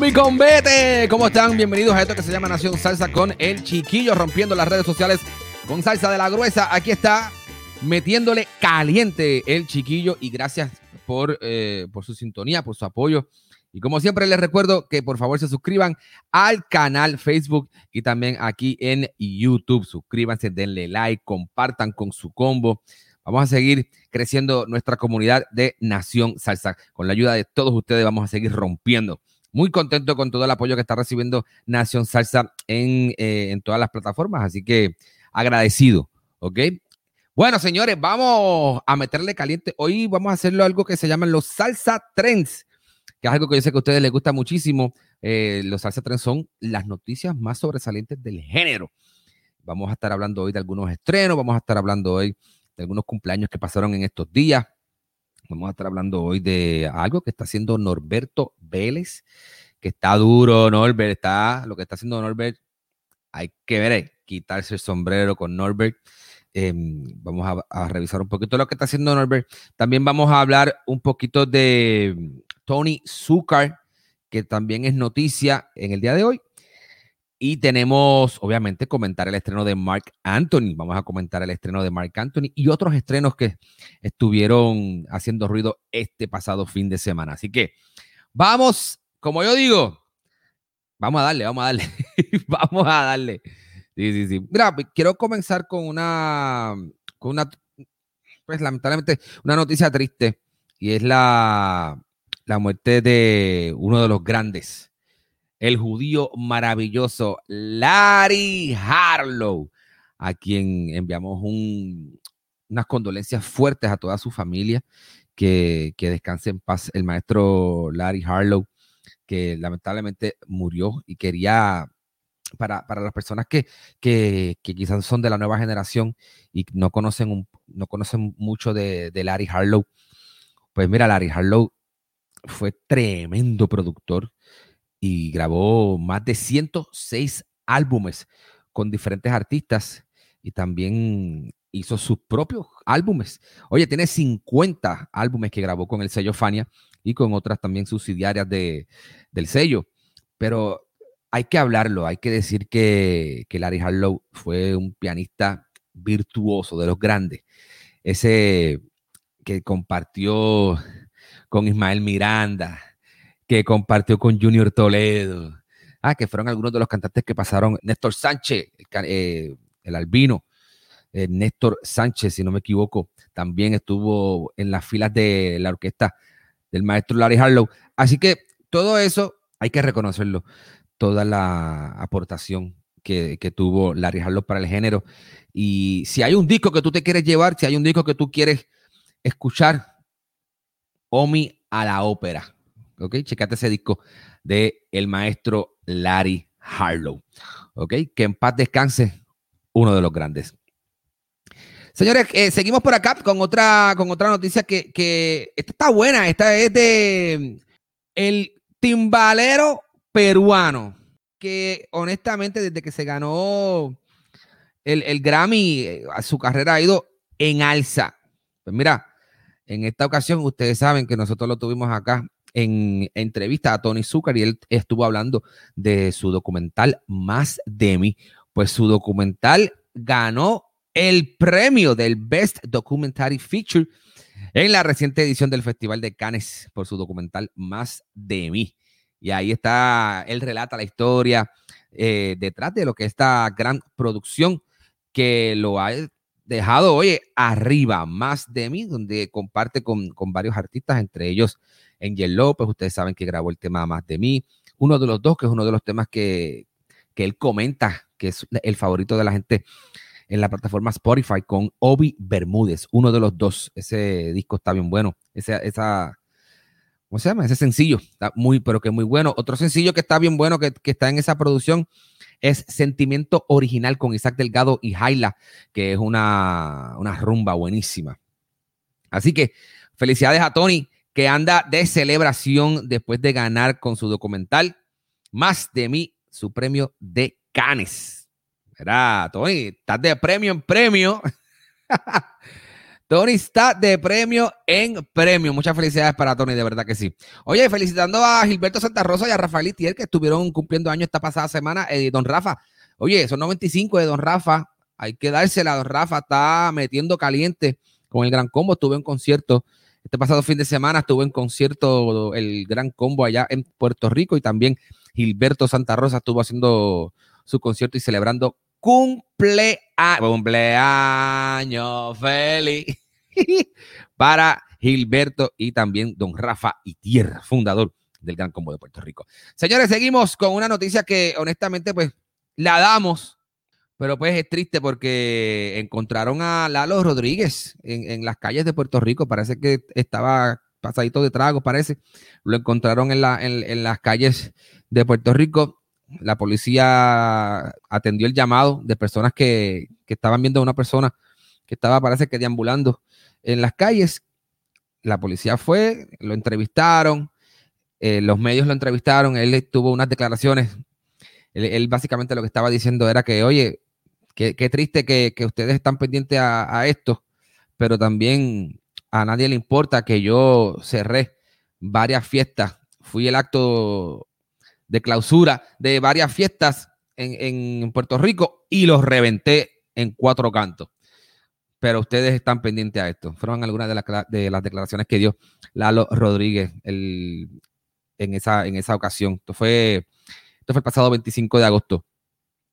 Mi convete! ¿Cómo están? Bienvenidos a esto que se llama Nación Salsa con el chiquillo rompiendo las redes sociales con salsa de la gruesa. Aquí está metiéndole caliente el chiquillo y gracias por, eh, por su sintonía, por su apoyo. Y como siempre les recuerdo que por favor se suscriban al canal Facebook y también aquí en YouTube. Suscríbanse, denle like, compartan con su combo. Vamos a seguir creciendo nuestra comunidad de Nación Salsa. Con la ayuda de todos ustedes vamos a seguir rompiendo. Muy contento con todo el apoyo que está recibiendo Nación Salsa en, eh, en todas las plataformas. Así que agradecido, ¿ok? Bueno, señores, vamos a meterle caliente. Hoy vamos a hacerlo algo que se llaman los Salsa Trends, que es algo que yo sé que a ustedes les gusta muchísimo. Eh, los Salsa Trends son las noticias más sobresalientes del género. Vamos a estar hablando hoy de algunos estrenos, vamos a estar hablando hoy de algunos cumpleaños que pasaron en estos días. Vamos a estar hablando hoy de algo que está haciendo Norberto Vélez, que está duro, Norbert, está lo que está haciendo Norbert. Hay que ver, quitarse el sombrero con Norbert. Eh, vamos a, a, revisar un poquito lo que está haciendo Norbert. También vamos a hablar un poquito de Tony Zucker, que también es noticia en el día de hoy. Y tenemos, obviamente, comentar el estreno de Mark Anthony. Vamos a comentar el estreno de Mark Anthony y otros estrenos que estuvieron haciendo ruido este pasado fin de semana. Así que vamos, como yo digo, vamos a darle, vamos a darle, vamos a darle. Sí, sí, sí. Mira, quiero comenzar con una, con una, pues lamentablemente, una noticia triste y es la, la muerte de uno de los grandes el judío maravilloso Larry Harlow, a quien enviamos un, unas condolencias fuertes a toda su familia, que, que, descanse en paz el maestro Larry Harlow, que lamentablemente murió y quería, para, para las personas que, que, que, quizás son de la nueva generación y no conocen, un, no conocen mucho de, de Larry Harlow, pues mira, Larry Harlow fue tremendo productor, y grabó más de 106 álbumes con diferentes artistas y también hizo sus propios álbumes. Oye, tiene 50 álbumes que grabó con el sello Fania y con otras también subsidiarias de, del sello. Pero hay que hablarlo, hay que decir que, que Larry Harlow fue un pianista virtuoso de los grandes. Ese que compartió con Ismael Miranda, que compartió con Junior Toledo. Ah, que fueron algunos de los cantantes que pasaron. Néstor Sánchez, el, eh, el albino. Eh, Néstor Sánchez, si no me equivoco, también estuvo en las filas de la orquesta del maestro Larry Harlow. Así que todo eso hay que reconocerlo, toda la aportación que, que, tuvo Larry Harlow para el género. Y si hay un disco que tú te quieres llevar, si hay un disco que tú quieres escuchar, Omi a la ópera. ¿Ok? Checate ese disco de el maestro Larry Harlow, ¿ok? Que en paz descanse uno de los grandes. Señores, eh, seguimos por acá con otra, con otra noticia que, que esta está buena. Esta es de el timbalero peruano, que honestamente desde que se ganó el, el Grammy, eh, su carrera ha ido en alza. Pues mira, en esta ocasión ustedes saben que nosotros lo tuvimos acá en entrevista a Tony Zucker y él estuvo hablando de su documental Más de mí. Pues su documental ganó el premio del Best Documentary Feature en la reciente edición del Festival de Cannes por su documental Más de mí. Y ahí está, él relata la historia eh, detrás de lo que esta gran producción que lo ha dejado, oye, arriba, Más de mí, donde comparte con, con varios artistas, entre ellos Angel López, ustedes saben que grabó el tema Más de mí, uno de los dos, que es uno de los temas que, que él comenta, que es el favorito de la gente en la plataforma Spotify con Obi Bermúdez, uno de los dos. Ese disco está bien bueno. Esa, esa ¿cómo se llama? Ese sencillo está muy, pero que muy bueno. Otro sencillo que está bien bueno, que, que está en esa producción, es Sentimiento Original con Isaac Delgado y Jaila, que es una, una rumba buenísima. Así que felicidades a Tony, que anda de celebración después de ganar con su documental Más de mí, su premio de Canes. Mira, Tony, estás de premio en premio. Tony está de premio en premio. Muchas felicidades para Tony, de verdad que sí. Oye, felicitando a Gilberto Santa Rosa y a Rafael Itier, que estuvieron cumpliendo años esta pasada semana. Eh, don Rafa, oye, son 95 de Don Rafa. Hay que dársela. Don Rafa está metiendo caliente con el Gran Combo. Estuve en concierto este pasado fin de semana. Estuve en concierto el Gran Combo allá en Puerto Rico y también Gilberto Santa Rosa estuvo haciendo su concierto y celebrando cumpleaños feliz para Gilberto y también don Rafa y Tierra, fundador del Gran Combo de Puerto Rico. Señores, seguimos con una noticia que honestamente pues la damos, pero pues es triste porque encontraron a Lalo Rodríguez en, las calles de Puerto Rico, parece que estaba pasadito de trago, parece, lo encontraron en, la, en las calles de Puerto Rico la policía atendió el llamado de personas que, estaban viendo a una persona que estaba, parece que deambulando en las calles. La policía fue, lo entrevistaron, eh, los medios lo entrevistaron, él tuvo unas declaraciones. Él, básicamente lo que estaba diciendo era que, oye, qué, triste que, ustedes están pendientes a, esto, pero también a nadie le importa que yo cerré varias fiestas. Fui el acto de clausura de varias fiestas en, Puerto Rico y los reventé en cuatro cantos. Pero ustedes están pendientes a esto. Fueron algunas de, de las declaraciones que dio Lalo Rodríguez en, esa, en esa ocasión. Esto fue, esto fue el pasado 25 de agosto.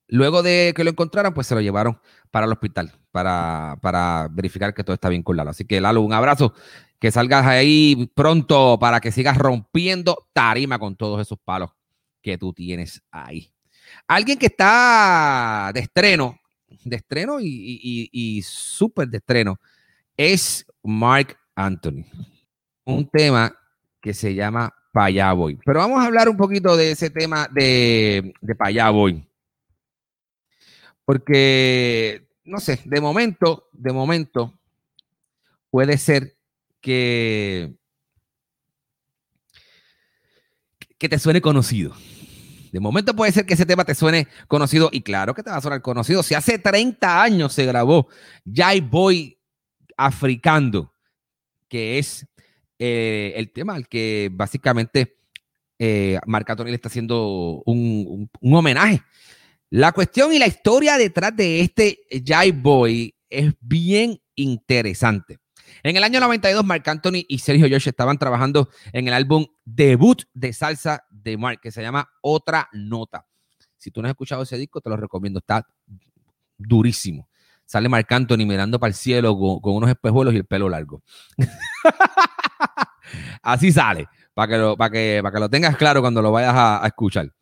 Luego de que lo encontraran, pues se lo llevaron para el hospital para, para verificar que todo está bien con Lalo. Así que Lalo, un abrazo, que salgas ahí pronto para que sigas rompiendo tarima con todos esos palos que tú tienes ahí. Alguien que está de estreno, de estreno y, súper de estreno, es Mark Anthony. Un tema que se llama Payaboy. Pero vamos a hablar un poquito de ese tema de, de. Porque, no sé, de momento, de momento, puede ser que, que te suene conocido. De momento puede ser que ese tema te suene conocido y claro que te va a sonar conocido. Si hace 30 años se grabó Jai Boy Africando, que es eh, el tema al que básicamente eh, le está haciendo un, homenaje. La cuestión y la historia detrás de este Jai Boy es bien interesante. En el año 92, Marc Anthony y Sergio George estaban trabajando en el álbum debut de salsa de Mark, que se llama Otra Nota. Si tú no has escuchado ese disco, te lo recomiendo. Está durísimo. Sale Marc Anthony mirando para el cielo con, unos espejuelos y el pelo largo. Así sale, para que, lo, para, que, para que lo tengas claro cuando lo vayas a, escuchar.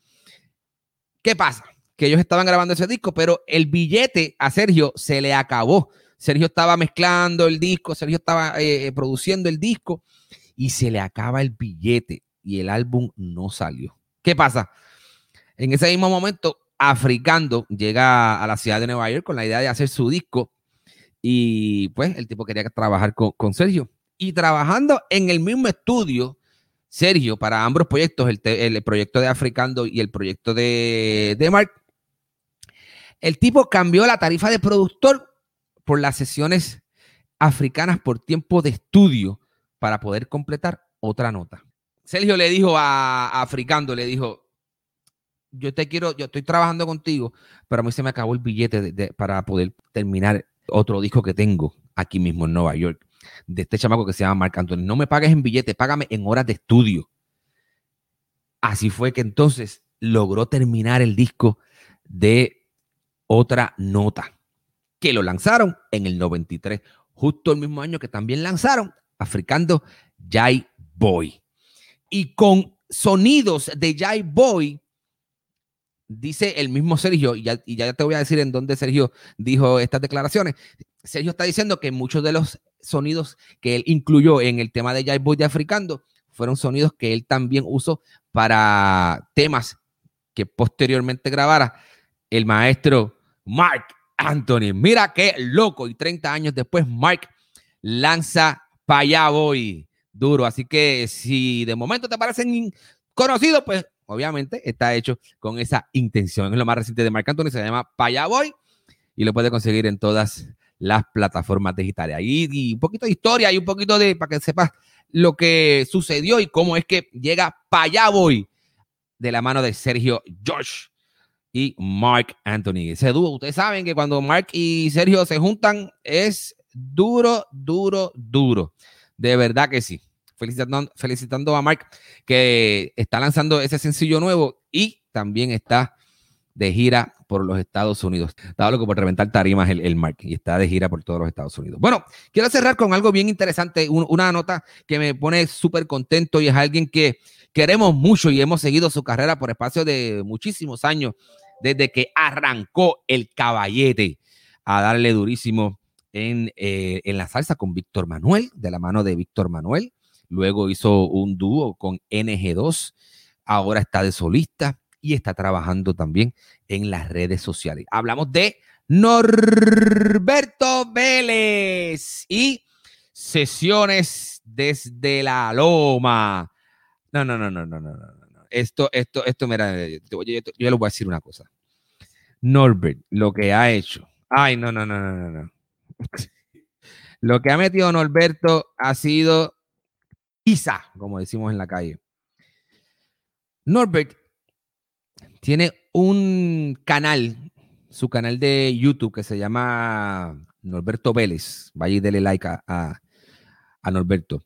¿Qué pasa? Que ellos estaban grabando ese disco, pero el billete a Sergio se le acabó. Sergio estaba mezclando el disco, Sergio estaba eh, produciendo el disco y se le acaba el billete y el álbum no salió. ¿Qué pasa? En ese mismo momento, Africando llega a la ciudad de Nueva York con la idea de hacer su disco y pues el tipo quería trabajar con, Sergio. Y trabajando en el mismo estudio, Sergio, para ambos proyectos, el, proyecto de Africando y el proyecto de, de Mark, el tipo cambió la tarifa de productor por las sesiones africanas por tiempo de estudio para poder completar otra nota. Sergio le dijo a, Africando, le dijo, yo te quiero, yo estoy trabajando contigo, pero a mí se me acabó el billete para poder terminar otro disco que tengo aquí mismo en Nueva York. de este chamaco que se llama Marc Anthony. No me pagues en billete, págame en horas de estudio. Así fue que entonces logró terminar el disco de otra nota, que lo lanzaron en el 93, justo el mismo año que también lanzaron Africando Jai Boy. Y con sonidos de Jai Boy, dice el mismo Sergio, y ya, te voy a decir en dónde Sergio dijo estas declaraciones. Sergio está diciendo que muchos de los sonidos que él incluyó en el tema de Jai Boy de Africando fueron sonidos que él también usó para temas que posteriormente grabara el maestro Mark Anthony. Mira qué loco. Y 30 años después, Mark lanza para duro. Así que si de momento te parecen conocidos, pues obviamente está hecho con esa intención. Es lo más reciente de Mark Anthony, se llama Paya Boy y lo puede conseguir en todas las plataformas digitales. Ahí y un poquito de historia y un poquito de, para que sepas lo que sucedió y cómo es que llega Paya Boy de la mano de Sergio Josh y Mark Anthony. Ese dúo, ustedes saben que cuando Mark y Sergio se juntan es duro, duro, duro. De verdad que sí. Felicitando, felicitando a Mark que está lanzando ese sencillo nuevo y también está de gira por los Estados Unidos. Está loco por reventar tarimas el, el Mark y está de gira por todos los Estados Unidos. Bueno, quiero cerrar con algo bien interesante, una nota que me pone súper contento y es alguien que queremos mucho y hemos seguido su carrera por espacio de muchísimos años, desde que arrancó el caballete a darle durísimo en, eh, en la salsa con Víctor Manuel, de la mano de Víctor Manuel. Luego hizo un dúo con NG2, ahora está de solista y está trabajando también en las redes sociales. Hablamos de Norberto Vélez y sesiones desde la loma. No, no, no, no, no, no, no. Esto, esto, esto, mira, yo, yo, yo les voy a decir una cosa. Norbert, lo que ha hecho. Ay, no, no, no, no, no. Lo que ha metido Norberto ha sido quizá, como decimos en la calle. Norbert tiene un canal, su canal de YouTube que se llama Norberto Vélez. Vaya y dele like a, a, Norberto.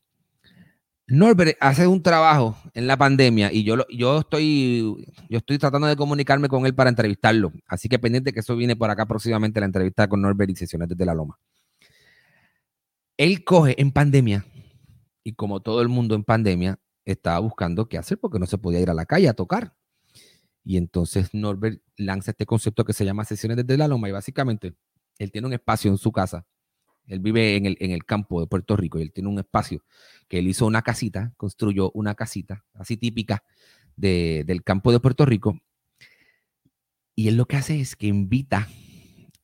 Norbert hace un trabajo en la pandemia y yo, yo, estoy, yo estoy tratando de comunicarme con él para entrevistarlo. Así que pendiente que eso viene por acá próximamente la entrevista con Norbert y sesiones desde la Loma. Él coge en pandemia y como todo el mundo en pandemia estaba buscando qué hacer porque no se podía ir a la calle a tocar. Y entonces Norbert lanza este concepto que se llama sesiones desde la loma y básicamente él tiene un espacio en su casa. Él vive en el, en el campo de Puerto Rico y él tiene un espacio que él hizo una casita, construyó una casita así típica de, del campo de Puerto Rico. Y él lo que hace es que invita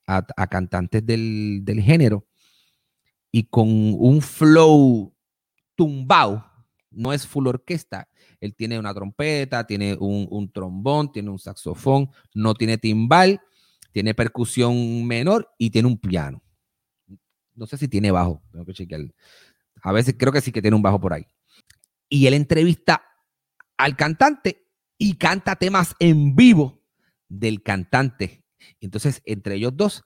a, a cantantes del, del género y con un flow tumbao, no es full orquesta, él tiene una trompeta, tiene un, trombón, tiene un saxofón, no tiene timbal, tiene percusión menor y tiene un piano. No sé si tiene bajo, tengo que chequear. A veces creo que sí que tiene un bajo por ahí. Y él entrevista al cantante y canta temas en vivo del cantante. Entonces, entre ellos dos,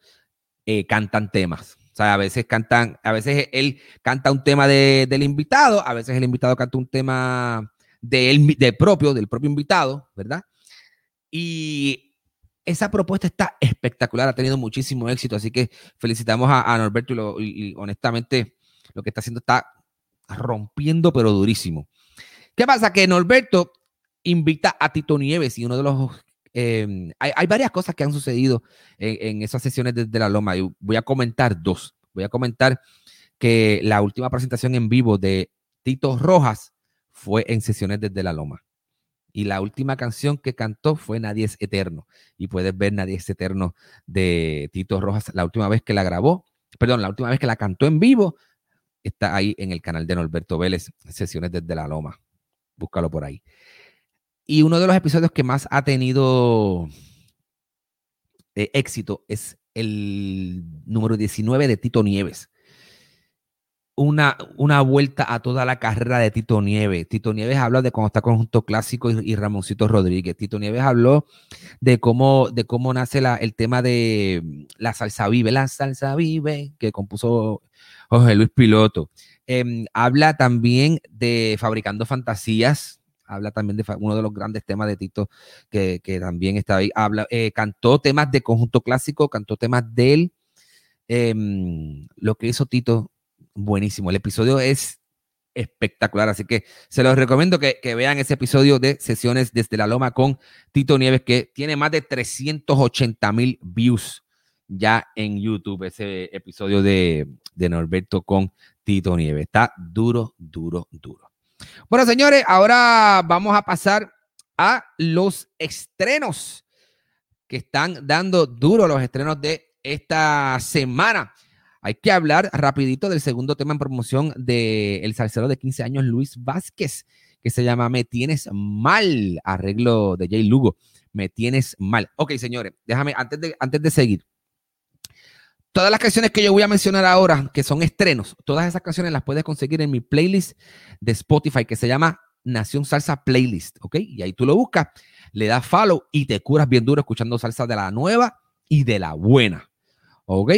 eh, cantan temas. O sea, a veces cantan, a veces él canta un tema del invitado, a veces el invitado canta un tema de de propio, del propio invitado, ¿verdad? Y esa propuesta está espectacular, ha tenido muchísimo éxito, así que felicitamos a, Norberto y, honestamente lo que está haciendo está rompiendo, pero durísimo. ¿Qué pasa? Que Norberto invita a Tito Nieves y uno de los... Em, hay, varias cosas que han sucedido en, esas sesiones desde la Loma y voy a comentar dos. Voy a comentar que la última presentación en vivo de Tito Rojas fue en sesiones desde la Loma. Y la última canción que cantó fue Nadie es Eterno. Y puedes ver Nadie es Eterno de Tito Rojas, la última vez que la grabó, perdón, la última vez que la cantó en vivo, está ahí en el canal de Norberto Vélez, sesiones desde la Loma. Búscalo por ahí. Y uno de los episodios que más ha tenido eh, éxito es el número 19 de Tito Nieves una, una vuelta a toda la carrera de Tito Nieves. Tito Nieves habló de cuando está Conjunto Clásico y, Ramoncito Rodríguez. Tito Nieves habló de cómo, de cómo nace la, el tema de la salsa vive, la salsa vive, que compuso Jorge Luis Piloto. Em, habla también de Fabricando Fantasías. Habla también de uno de los grandes temas de Tito que, también está ahí. Habla, eh, cantó temas de conjunto clásico, cantó temas de él. Em, lo que hizo Tito, buenísimo. El episodio es espectacular, así que se los recomiendo que, vean ese episodio de sesiones desde la Loma con Tito Nieves, que tiene más de 380 mil views ya en YouTube, ese episodio de, de Norberto con Tito Nieves. Está duro, duro, duro. Bueno, señores, ahora vamos a pasar a los estrenos que están dando duro los estrenos de esta semana. Hay que hablar rapidito del segundo tema en promoción del el salsero de 15 años, Luis Vázquez, que se llama Me Tienes Mal, arreglo de Jay Lugo. Me Tienes Mal. Ok, señores, déjame, antes de, antes de seguir, Todas las canciones que yo voy a mencionar ahora, que son estrenos, todas esas canciones las puedes conseguir en mi playlist de Spotify que se llama Nación Salsa Playlist, ¿ok? Y ahí tú lo buscas, le das follow y te curas bien duro escuchando salsa de la nueva y de la buena, ¿ok?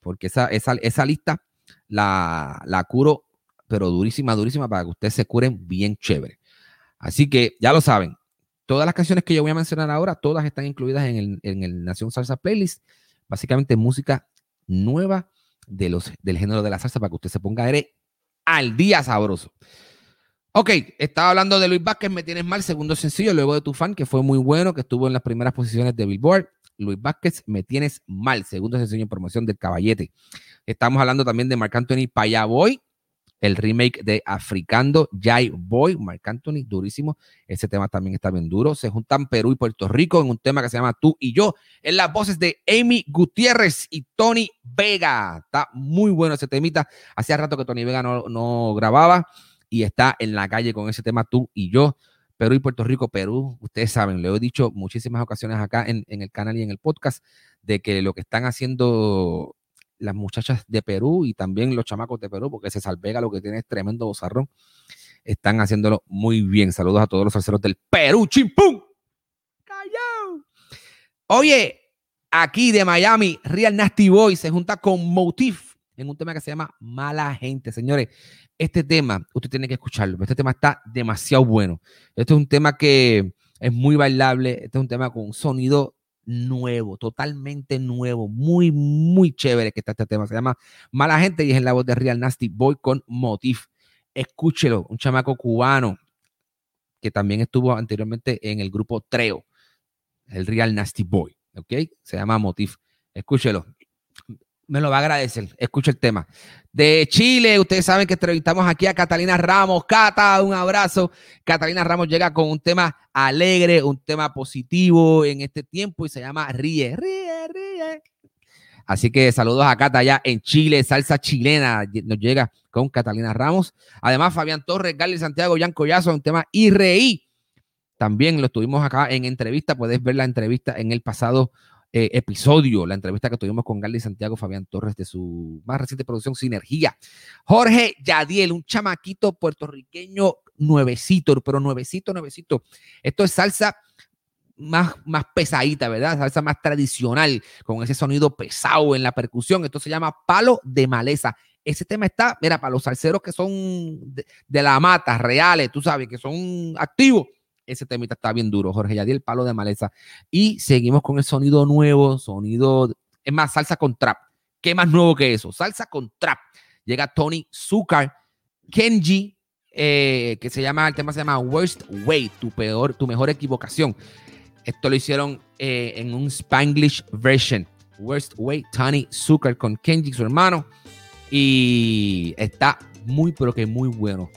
Porque esa, esa, esa lista la, la curo, pero durísima, durísima, para que ustedes se curen bien chévere. Así que ya lo saben, todas las canciones que yo voy a mencionar ahora, todas están incluidas en el, en el Nación Salsa Playlist. Básicamente música nueva de los, del género de la salsa para que usted se ponga eres al día sabroso. Ok, estaba hablando de Luis Vázquez, me tienes mal, segundo sencillo, luego de tu fan, que fue muy bueno, que estuvo en las primeras posiciones de Billboard. Luis Vázquez, me tienes mal, segundo sencillo en promoción del Caballete. Estamos hablando también de Marc Anthony Payaboy, el remake de Africando, Jai Boy, Marc Anthony, durísimo. Ese tema también está bien duro. Se juntan Perú y Puerto Rico en un tema que se llama Tú y Yo, en las voces de Amy Gutiérrez y Tony Vega. Está muy bueno ese temita. Hacía rato que Tony Vega no, grababa y está en la calle con ese tema Tú y Yo. Perú y Puerto Rico, Perú, ustedes saben, lo he dicho muchísimas ocasiones acá en, en el canal y en el podcast, de que lo que están haciendo las muchachas de Perú y también los chamacos de Perú, porque se Vega lo que tiene es tremendo bozarrón. Están haciéndolo muy bien. Saludos a todos los salseros del Perú. ¡Chimpum! ¡Callao! Oye, aquí de Miami, Real Nasty Boy se junta con Motif en un tema que se llama Mala Gente. Señores, este tema, usted tiene que escucharlo. Este tema está demasiado bueno. Este es un tema que es muy bailable. Este es un tema con un sonido nuevo, totalmente nuevo, muy, muy chévere que está este tema. Se llama Mala Gente y es en la voz de Real Nasty Boy con Motif. Escúchelo, un chamaco cubano que también estuvo anteriormente en el grupo Treo, el Real Nasty Boy, ¿ok? Se llama Motif. Escúchelo me lo va a agradecer. Escucha el tema. De Chile, ustedes saben que entrevistamos aquí a Catalina Ramos. Cata, un abrazo. Catalina Ramos llega con un tema alegre, un tema positivo en este tiempo y se llama Ríe, ríe, ríe. Así que saludos a Cata allá en Chile, salsa chilena nos llega con Catalina Ramos. Además, Fabián Torres, Gali Santiago, Jan Collazo, un tema reí. También lo estuvimos acá en entrevista. Puedes ver la entrevista en el pasado eh, episodio, la entrevista que tuvimos con Gali Santiago Fabián Torres de su más reciente producción Sinergia. Jorge Yadiel, un chamaquito puertorriqueño nuevecito, pero nuevecito, nuevecito. Esto es salsa más, más pesadita, ¿verdad? Salsa más tradicional, con ese sonido pesado en la percusión. Esto se llama palo de maleza. Ese tema está, mira, para los salseros que son de, de la mata, reales, tú sabes, que son activos ese temita está bien duro. Jorge Yadiel, palo de maleza. Y seguimos con el sonido nuevo, sonido, es más, salsa con trap. ¿Qué más nuevo que eso? Salsa con trap. Llega Tony Zucker, Kenji, eh, que se llama, el tema se llama Worst Way, tu peor, tu mejor equivocación. Esto lo hicieron eh, en un Spanglish version. Worst Way, Tony Zucker con Kenji, su hermano. Y está muy, pero que muy bueno.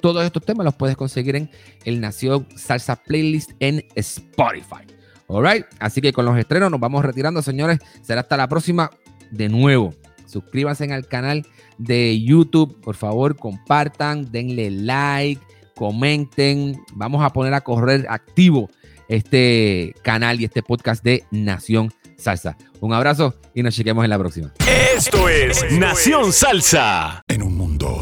Todos estos temas los puedes conseguir en el Nación Salsa Playlist en Spotify. Alright, así que con los estrenos nos vamos retirando, señores. Será hasta la próxima. De nuevo, suscríbanse al canal de YouTube. Por favor, compartan, denle like, comenten. Vamos a poner a correr activo este canal y este podcast de Nación Salsa. Un abrazo y nos chequemos en la próxima. Esto es Nación Salsa.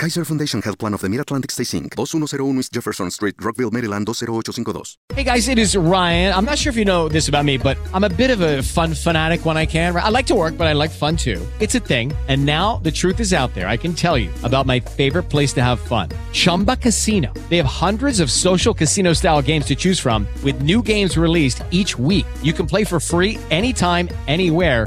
Kaiser Foundation Health Plan of the Mid-Atlantic Stay Inc. 2101 East Jefferson Street, Rockville, Maryland 20852. Hey guys, it is Ryan. I'm not sure if you know this about me, but I'm a bit of a fun fanatic when I can. I like to work, but I like fun too. It's a thing. And now the truth is out there. I can tell you about my favorite place to have fun. Chumba Casino. They have hundreds of social casino style games to choose from with new games released each week. You can play for free anytime, anywhere